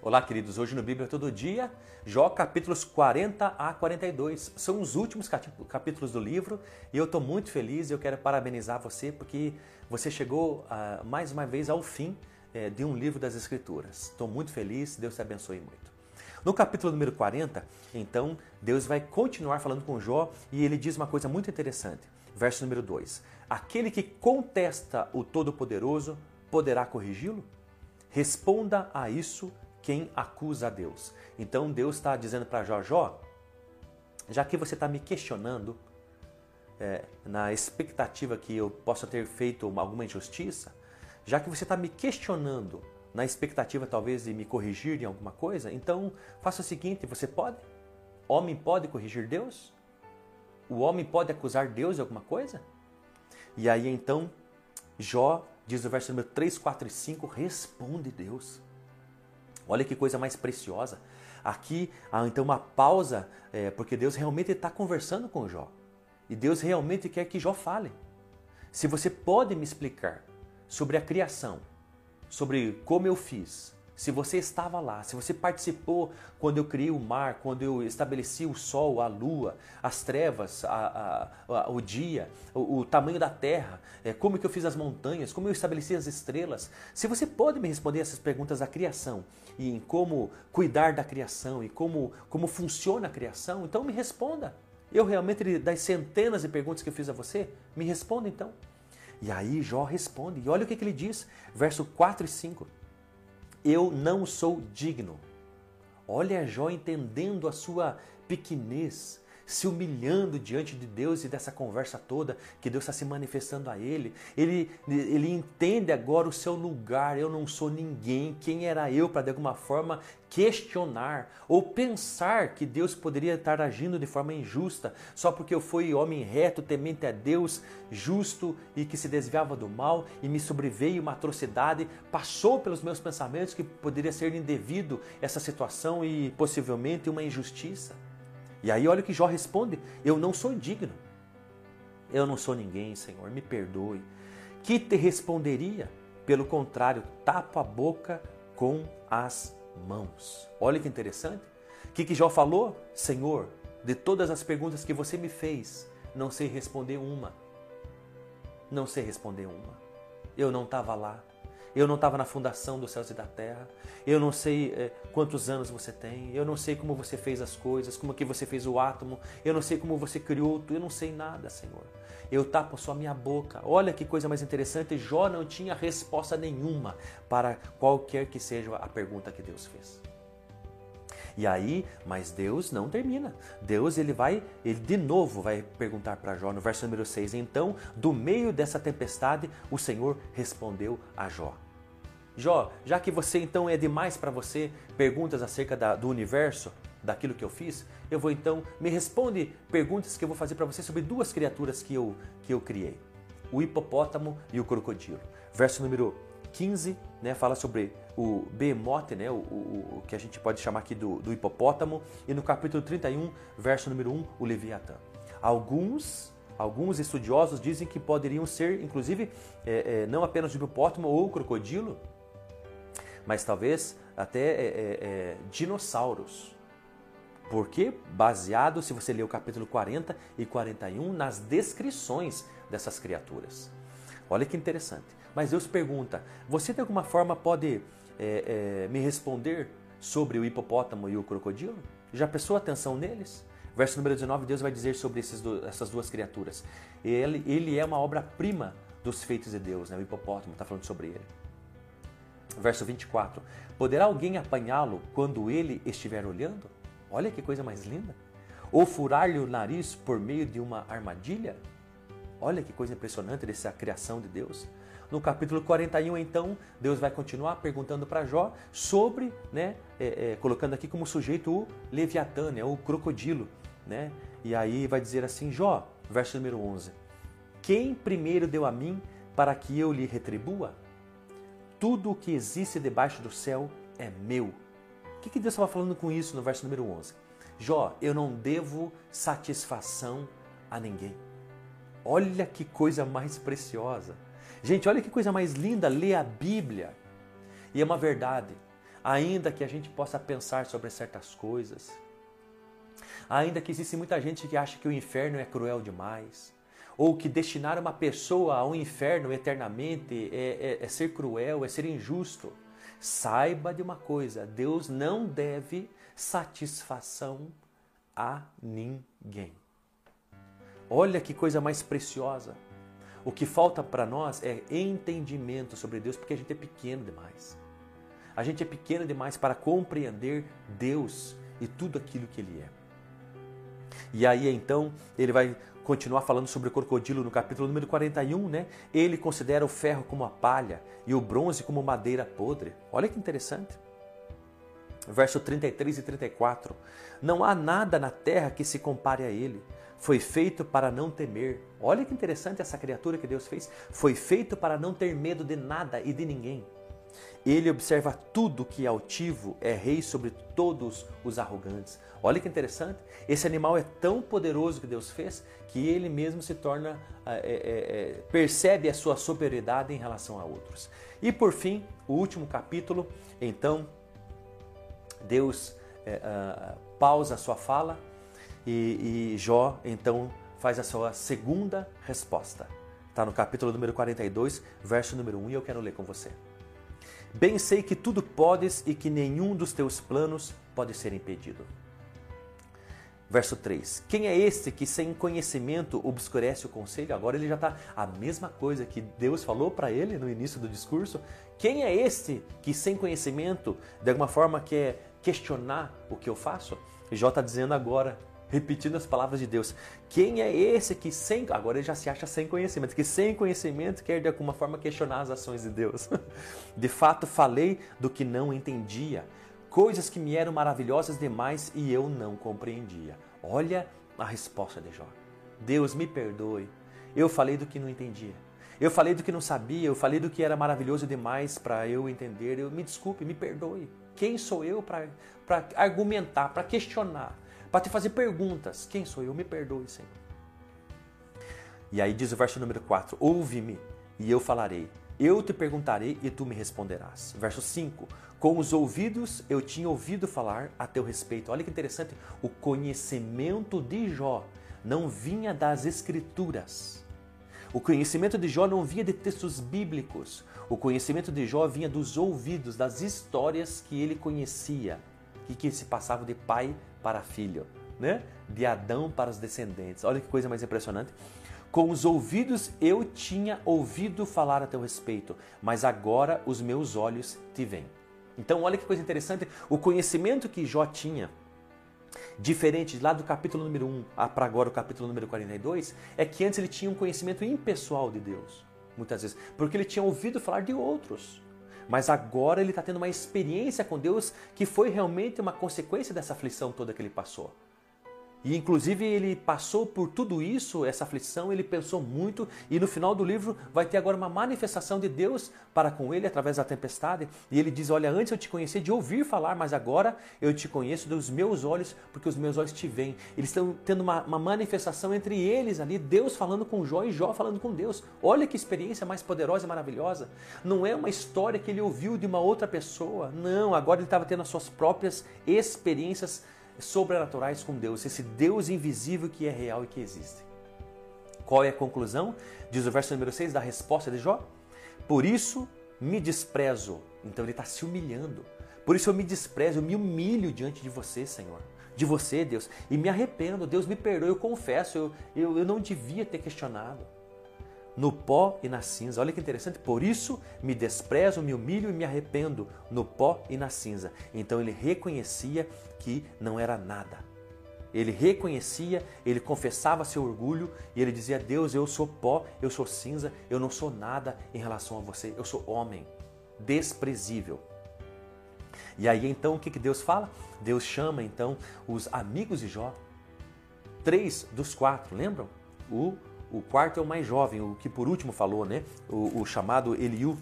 Olá, queridos. Hoje no Bíblia Todo Dia, Jó capítulos 40 a 42. São os últimos capítulos do livro e eu estou muito feliz e eu quero parabenizar você porque você chegou uh, mais uma vez ao fim uh, de um livro das Escrituras. Estou muito feliz, Deus te abençoe muito. No capítulo número 40, então, Deus vai continuar falando com Jó e ele diz uma coisa muito interessante. Verso número 2: Aquele que contesta o Todo-Poderoso poderá corrigi-lo? Responda a isso quem acusa a Deus. Então Deus está dizendo para Jó, Jó, já que você está me questionando, é, na expectativa que eu possa ter feito alguma injustiça, já que você está me questionando na expectativa talvez de me corrigir em alguma coisa, então faça o seguinte: você pode? Homem pode corrigir Deus? O homem pode acusar Deus de alguma coisa? E aí então, Jó, diz no verso número 3, 4 e 5, responde Deus. Olha que coisa mais preciosa. Aqui há então uma pausa, é, porque Deus realmente está conversando com Jó. E Deus realmente quer que Jó fale. Se você pode me explicar sobre a criação, sobre como eu fiz, se você estava lá, se você participou quando eu criei o mar, quando eu estabeleci o sol, a lua, as trevas, a, a, a, o dia, o, o, tamanho da terra, é, como que eu fiz as montanhas, como eu estabeleci as estrelas. Se você pode me responder essas perguntas da criação e em como cuidar da criação e como, como funciona a criação, então me responda. Eu realmente, das centenas de perguntas que eu fiz a você, me responda então. E aí Jó responde, e olha o que, que ele diz, verso 4 e 5 eu não sou digno. Olha Jó entendendo a sua pequenez, se humilhando diante de Deus e dessa conversa toda que Deus está se manifestando a ele. Ele, ele entende agora o seu lugar. Eu não sou ninguém. Quem era eu para de alguma forma questionar ou pensar que Deus poderia estar agindo de forma injusta só porque eu fui homem reto, temente a Deus, justo e que se desviava do mal e me sobreveio uma atrocidade, passou pelos meus pensamentos que poderia ser indevido essa situação e possivelmente uma injustiça. E aí olha o que Jó responde: Eu não sou digno. Eu não sou ninguém, Senhor, me perdoe. Que te responderia? Pelo contrário, tapo a boca com as mãos. Olha que interessante. O que, que Jó falou? Senhor, de todas as perguntas que você me fez, não sei responder uma. Não sei responder uma. Eu não estava lá. Eu não estava na fundação dos céus e da terra. Eu não sei é, quantos anos você tem. Eu não sei como você fez as coisas, como que você fez o átomo. Eu não sei como você criou tudo. Eu não sei nada, Senhor. Eu tapo só minha boca. Olha que coisa mais interessante. Jó não tinha resposta nenhuma para qualquer que seja a pergunta que Deus fez. E aí, mas Deus não termina. Deus ele vai, ele de novo vai perguntar para Jó no verso número 6. Então, do meio dessa tempestade, o Senhor respondeu a Jó. Jó, já que você então é demais para você perguntas acerca da, do universo, daquilo que eu fiz, eu vou então me responde perguntas que eu vou fazer para você sobre duas criaturas que eu que eu criei: o hipopótamo e o crocodilo. Verso número 15, né, fala sobre o behemoth, né, o, o, o, que a gente pode chamar aqui do, do hipopótamo, e no capítulo 31, verso número 1, o leviatã. Alguns Alguns estudiosos dizem que poderiam ser, inclusive, é, é, não apenas o hipopótamo ou o crocodilo, mas talvez até é, é, é, dinossauros. Porque baseado, se você ler o capítulo 40 e 41, nas descrições dessas criaturas. Olha que interessante. Mas Deus pergunta: você de alguma forma pode é, é, me responder sobre o hipopótamo e o crocodilo? Já prestou atenção neles? Verso número 19, Deus vai dizer sobre do, essas duas criaturas. Ele, ele é uma obra-prima dos feitos de Deus, né? o hipopótamo está falando sobre ele. Verso 24: Poderá alguém apanhá-lo quando ele estiver olhando? Olha que coisa mais linda! Ou furar-lhe o nariz por meio de uma armadilha? Olha que coisa impressionante dessa criação de Deus. No capítulo 41, então, Deus vai continuar perguntando para Jó sobre, né, é, é, colocando aqui como sujeito o Leviatã, né, o crocodilo. Né? E aí vai dizer assim: Jó, verso número 11: Quem primeiro deu a mim para que eu lhe retribua? Tudo o que existe debaixo do céu é meu. O que, que Deus estava falando com isso no verso número 11? Jó, eu não devo satisfação a ninguém. Olha que coisa mais preciosa. Gente, olha que coisa mais linda ler a Bíblia. E é uma verdade. ainda que a gente possa pensar sobre certas coisas, ainda que existe muita gente que acha que o inferno é cruel demais, ou que destinar uma pessoa ao inferno eternamente é, é, é ser cruel, é ser injusto. Saiba de uma coisa: Deus não deve satisfação a ninguém. Olha que coisa mais preciosa. O que falta para nós é entendimento sobre Deus, porque a gente é pequeno demais. A gente é pequeno demais para compreender Deus e tudo aquilo que Ele é. E aí então ele vai continuar falando sobre o crocodilo no capítulo número 41, né? Ele considera o ferro como a palha e o bronze como madeira podre. Olha que interessante. Verso 33 e 34. Não há nada na terra que se compare a ele. Foi feito para não temer. Olha que interessante essa criatura que Deus fez. Foi feito para não ter medo de nada e de ninguém. Ele observa tudo que é altivo, é rei sobre todos os arrogantes. Olha que interessante. Esse animal é tão poderoso que Deus fez que ele mesmo se torna, é, é, é, percebe a sua superioridade em relação a outros. E por fim, o último capítulo, então, Deus é, pausa a sua fala e, e Jó então faz a sua segunda resposta. Está no capítulo número 42, verso número 1, e eu quero ler com você. Bem sei que tudo podes e que nenhum dos teus planos pode ser impedido. Verso 3: Quem é este que sem conhecimento obscurece o conselho? Agora ele já está a mesma coisa que Deus falou para ele no início do discurso. Quem é este que sem conhecimento, de alguma forma, quer questionar o que eu faço? Jó está dizendo agora, repetindo as palavras de Deus: Quem é esse que sem. Agora ele já se acha sem conhecimento, que sem conhecimento quer de alguma forma questionar as ações de Deus. De fato, falei do que não entendia coisas que me eram maravilhosas demais e eu não compreendia. Olha a resposta de Jó. Deus me perdoe. Eu falei do que não entendia. Eu falei do que não sabia, eu falei do que era maravilhoso demais para eu entender. Eu me desculpe, me perdoe. Quem sou eu para argumentar, para questionar, para te fazer perguntas? Quem sou eu? Me perdoe, Senhor. E aí diz o verso número 4: Ouve-me e eu falarei. Eu te perguntarei e tu me responderás. Verso 5: com os ouvidos eu tinha ouvido falar a teu respeito. Olha que interessante, o conhecimento de Jó não vinha das escrituras. O conhecimento de Jó não vinha de textos bíblicos. O conhecimento de Jó vinha dos ouvidos, das histórias que ele conhecia e que se passavam de pai para filho, né? De Adão para os descendentes. Olha que coisa mais impressionante. Com os ouvidos eu tinha ouvido falar a teu respeito, mas agora os meus olhos te veem. Então, olha que coisa interessante, o conhecimento que Jó tinha, diferente lá do capítulo número 1 para agora o capítulo número 42, é que antes ele tinha um conhecimento impessoal de Deus, muitas vezes, porque ele tinha ouvido falar de outros. Mas agora ele está tendo uma experiência com Deus que foi realmente uma consequência dessa aflição toda que ele passou. E inclusive ele passou por tudo isso, essa aflição, ele pensou muito e no final do livro vai ter agora uma manifestação de Deus para com ele através da tempestade. E ele diz: Olha, antes eu te conhecia de ouvir falar, mas agora eu te conheço dos meus olhos, porque os meus olhos te veem. Eles estão tendo uma, uma manifestação entre eles ali, Deus falando com Jó e Jó falando com Deus. Olha que experiência mais poderosa e maravilhosa. Não é uma história que ele ouviu de uma outra pessoa, não, agora ele estava tendo as suas próprias experiências sobrenaturais com Deus, esse Deus invisível que é real e que existe. Qual é a conclusão? Diz o verso número 6 da resposta de Jó. Por isso me desprezo. Então ele está se humilhando. Por isso eu me desprezo, eu me humilho diante de você, Senhor. De você, Deus. E me arrependo. Deus me perdoe, eu confesso. Eu, eu, eu não devia ter questionado no pó e na cinza. Olha que interessante. Por isso me desprezo, me humilho e me arrependo no pó e na cinza. Então ele reconhecia que não era nada. Ele reconhecia, ele confessava seu orgulho e ele dizia: Deus, eu sou pó, eu sou cinza, eu não sou nada em relação a você, eu sou homem, desprezível. E aí então o que, que Deus fala? Deus chama então os amigos de Jó, três dos quatro, lembram? O o quarto é o mais jovem, o que por último falou, né? O, o chamado Eliú.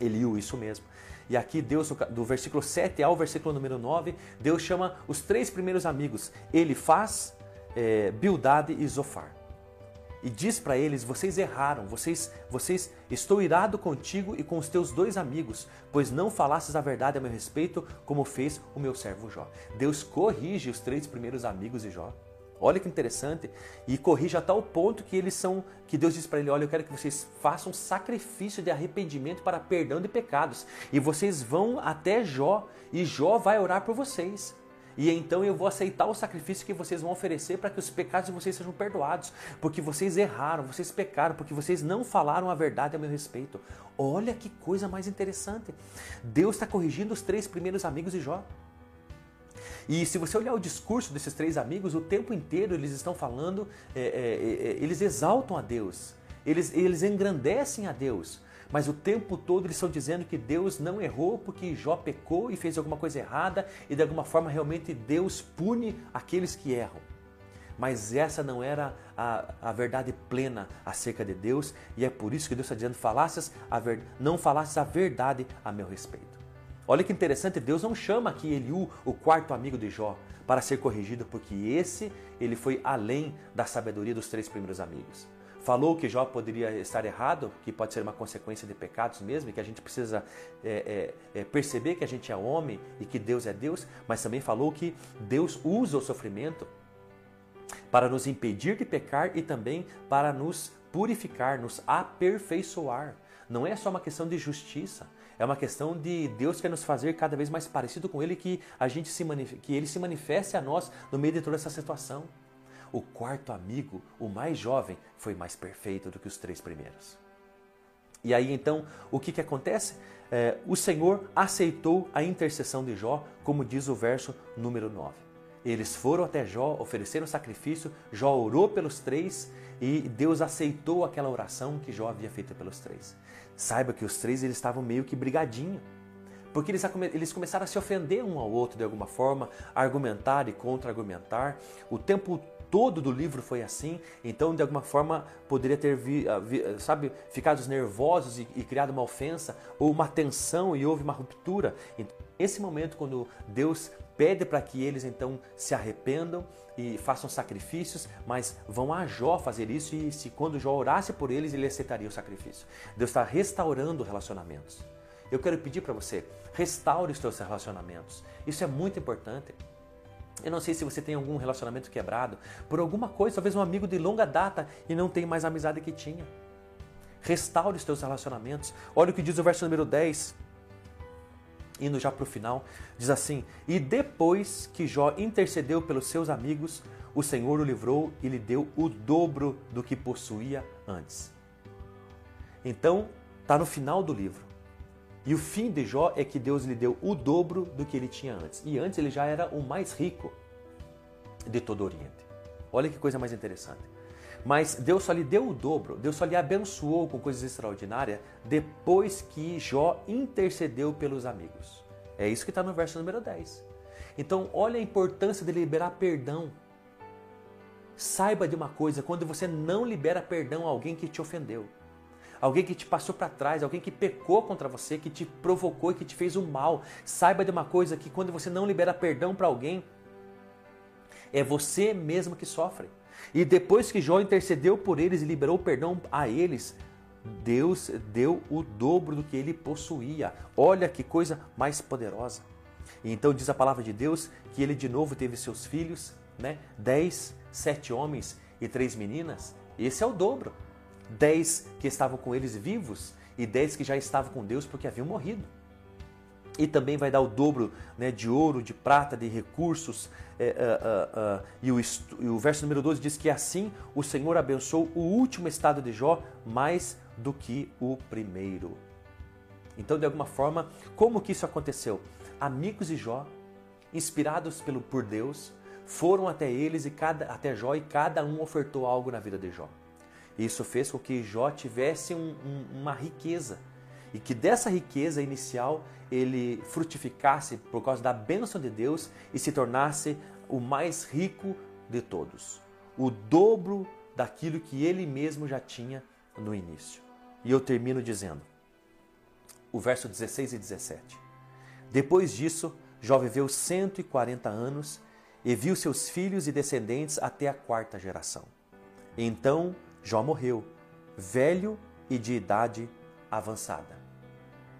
Eliú, isso mesmo. E aqui Deus, do versículo 7 ao versículo número 9, Deus chama os três primeiros amigos, Ele faz, é, Bildade e Zofar. e diz para eles: Vocês erraram, vocês, vocês estou irado contigo e com os teus dois amigos, pois não falastes a verdade a meu respeito, como fez o meu servo Jó. Deus corrige os três primeiros amigos de Jó. Olha que interessante. E corrige a tal ponto que eles são, que Deus diz para ele: Olha, eu quero que vocês façam sacrifício de arrependimento para perdão de pecados. E vocês vão até Jó, e Jó vai orar por vocês. E então eu vou aceitar o sacrifício que vocês vão oferecer para que os pecados de vocês sejam perdoados, porque vocês erraram, vocês pecaram, porque vocês não falaram a verdade a meu respeito. Olha que coisa mais interessante. Deus está corrigindo os três primeiros amigos de Jó. E se você olhar o discurso desses três amigos, o tempo inteiro eles estão falando, é, é, é, eles exaltam a Deus, eles, eles engrandecem a Deus. Mas o tempo todo eles estão dizendo que Deus não errou porque Jó pecou e fez alguma coisa errada e de alguma forma realmente Deus pune aqueles que erram. Mas essa não era a, a verdade plena acerca de Deus e é por isso que Deus está dizendo: falasses a ver, não falasses a verdade a meu respeito. Olha que interessante, Deus não chama aqui Eliú, o quarto amigo de Jó, para ser corrigido, porque esse ele foi além da sabedoria dos três primeiros amigos. Falou que Jó poderia estar errado, que pode ser uma consequência de pecados mesmo, e que a gente precisa é, é, é, perceber que a gente é homem e que Deus é Deus, mas também falou que Deus usa o sofrimento para nos impedir de pecar e também para nos purificar, nos aperfeiçoar. Não é só uma questão de justiça, é uma questão de Deus quer nos fazer cada vez mais parecido com Ele, que a gente se que Ele se manifeste a nós no meio de toda essa situação. O quarto amigo, o mais jovem, foi mais perfeito do que os três primeiros. E aí então, o que, que acontece? É, o Senhor aceitou a intercessão de Jó, como diz o verso número 9. Eles foram até Jó, ofereceram sacrifício, Jó orou pelos três e Deus aceitou aquela oração que Jó havia feito pelos três. Saiba que os três eles estavam meio que brigadinho. Porque eles, eles começaram a se ofender um ao outro de alguma forma, argumentar e contra-argumentar. O tempo todo do livro foi assim, então de alguma forma poderia ter, vi, ah, vi, sabe, ficado nervosos e, e, criado uma ofensa ou uma tensão e houve uma ruptura. Então, esse momento, quando Deus pede para que eles então se arrependam e façam sacrifícios, mas vão a Jó fazer isso e se quando Jó orasse por eles, ele aceitaria o sacrifício. Deus está restaurando relacionamentos. Eu quero pedir para você, restaure os seus relacionamentos. Isso é muito importante. Eu não sei se você tem algum relacionamento quebrado por alguma coisa, talvez um amigo de longa data e não tem mais a amizade que tinha. Restaure os seus relacionamentos. Olha o que diz o verso número 10 indo já para o final, diz assim: E depois que Jó intercedeu pelos seus amigos, o Senhor o livrou e lhe deu o dobro do que possuía antes. Então, está no final do livro. E o fim de Jó é que Deus lhe deu o dobro do que ele tinha antes. E antes ele já era o mais rico de todo o Oriente. Olha que coisa mais interessante. Mas Deus só lhe deu o dobro, Deus só lhe abençoou com coisas extraordinárias depois que Jó intercedeu pelos amigos. É isso que está no verso número 10. Então, olha a importância de liberar perdão. Saiba de uma coisa: quando você não libera perdão a alguém que te ofendeu, alguém que te passou para trás, alguém que pecou contra você, que te provocou e que te fez o um mal, saiba de uma coisa: que quando você não libera perdão para alguém, é você mesmo que sofre. E depois que Jó intercedeu por eles e liberou perdão a eles, Deus deu o dobro do que ele possuía. Olha que coisa mais poderosa. E então diz a palavra de Deus que ele de novo teve seus filhos, né? Dez, sete homens e três meninas. Esse é o dobro. Dez que estavam com eles vivos e dez que já estavam com Deus porque haviam morrido e também vai dar o dobro né, de ouro, de prata, de recursos. É, uh, uh, uh, e, o, e, o, verso número 12 diz que assim o Senhor abençoou o último estado de Jó mais do que o primeiro. Então, de alguma forma, como que isso aconteceu? Amigos de Jó, inspirados pelo, por Deus, foram até eles e cada, até Jó e cada um ofertou algo na vida de Jó. Isso fez com que Jó tivesse um, um, uma riqueza e que dessa riqueza inicial ele frutificasse por causa da bênção de Deus e se tornasse o mais rico de todos, o dobro daquilo que ele mesmo já tinha no início. E eu termino dizendo, o verso 16 e 17. Depois disso, Jó viveu 140 anos e viu seus filhos e descendentes até a quarta geração. Então Jó morreu, velho e de idade avançada.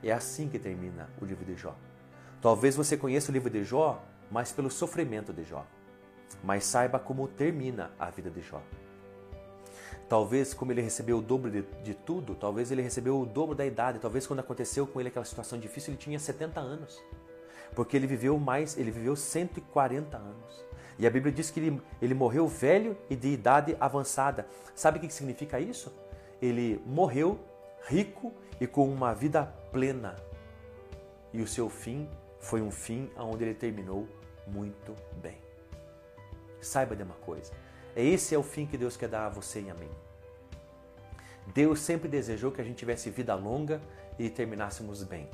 É assim que termina o livro de Jó. Talvez você conheça o livro de Jó mais pelo sofrimento de Jó, mas saiba como termina a vida de Jó. Talvez, como ele recebeu o dobro de, de, tudo, talvez ele recebeu o dobro da idade. Talvez quando aconteceu com ele aquela situação difícil, ele tinha 70 anos. Porque ele viveu mais, ele viveu 140 anos. E a Bíblia diz que ele, ele morreu velho e de idade avançada. Sabe o que significa isso? Ele morreu rico e com uma vida plena. E o seu fim foi um fim onde ele terminou muito bem. Saiba de uma coisa: esse é o fim que Deus quer dar a você e a mim. Deus sempre desejou que a gente tivesse vida longa e terminássemos bem.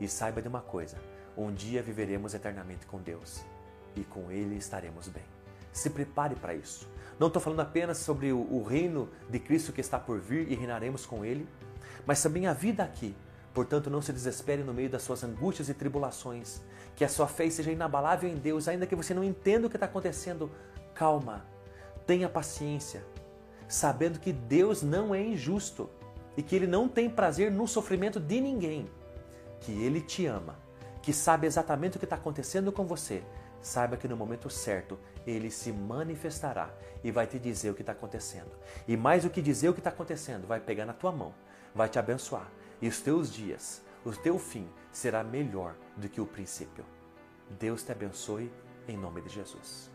E saiba de uma coisa: um dia viveremos eternamente com Deus e com Ele estaremos bem. Se prepare para isso. Não estou falando apenas sobre o, o reino de Cristo que está por vir e reinaremos com Ele, mas também a vida aqui. Portanto, não se desespere no meio das suas angústias e tribulações. Que a sua fé seja inabalável em Deus, ainda que você não entenda o que está acontecendo. Calma, Tenha paciência, sabendo que Deus não é injusto e que Ele não tem prazer no sofrimento de ninguém, que Ele te ama, que sabe exatamente o que está acontecendo com você. Saiba que no momento certo Ele se manifestará e vai te dizer o que está acontecendo. E mais do que dizer o que está acontecendo, vai pegar na tua mão, vai te abençoar. E os teus dias, o teu fim será melhor do que o princípio. Deus te abençoe em nome de Jesus.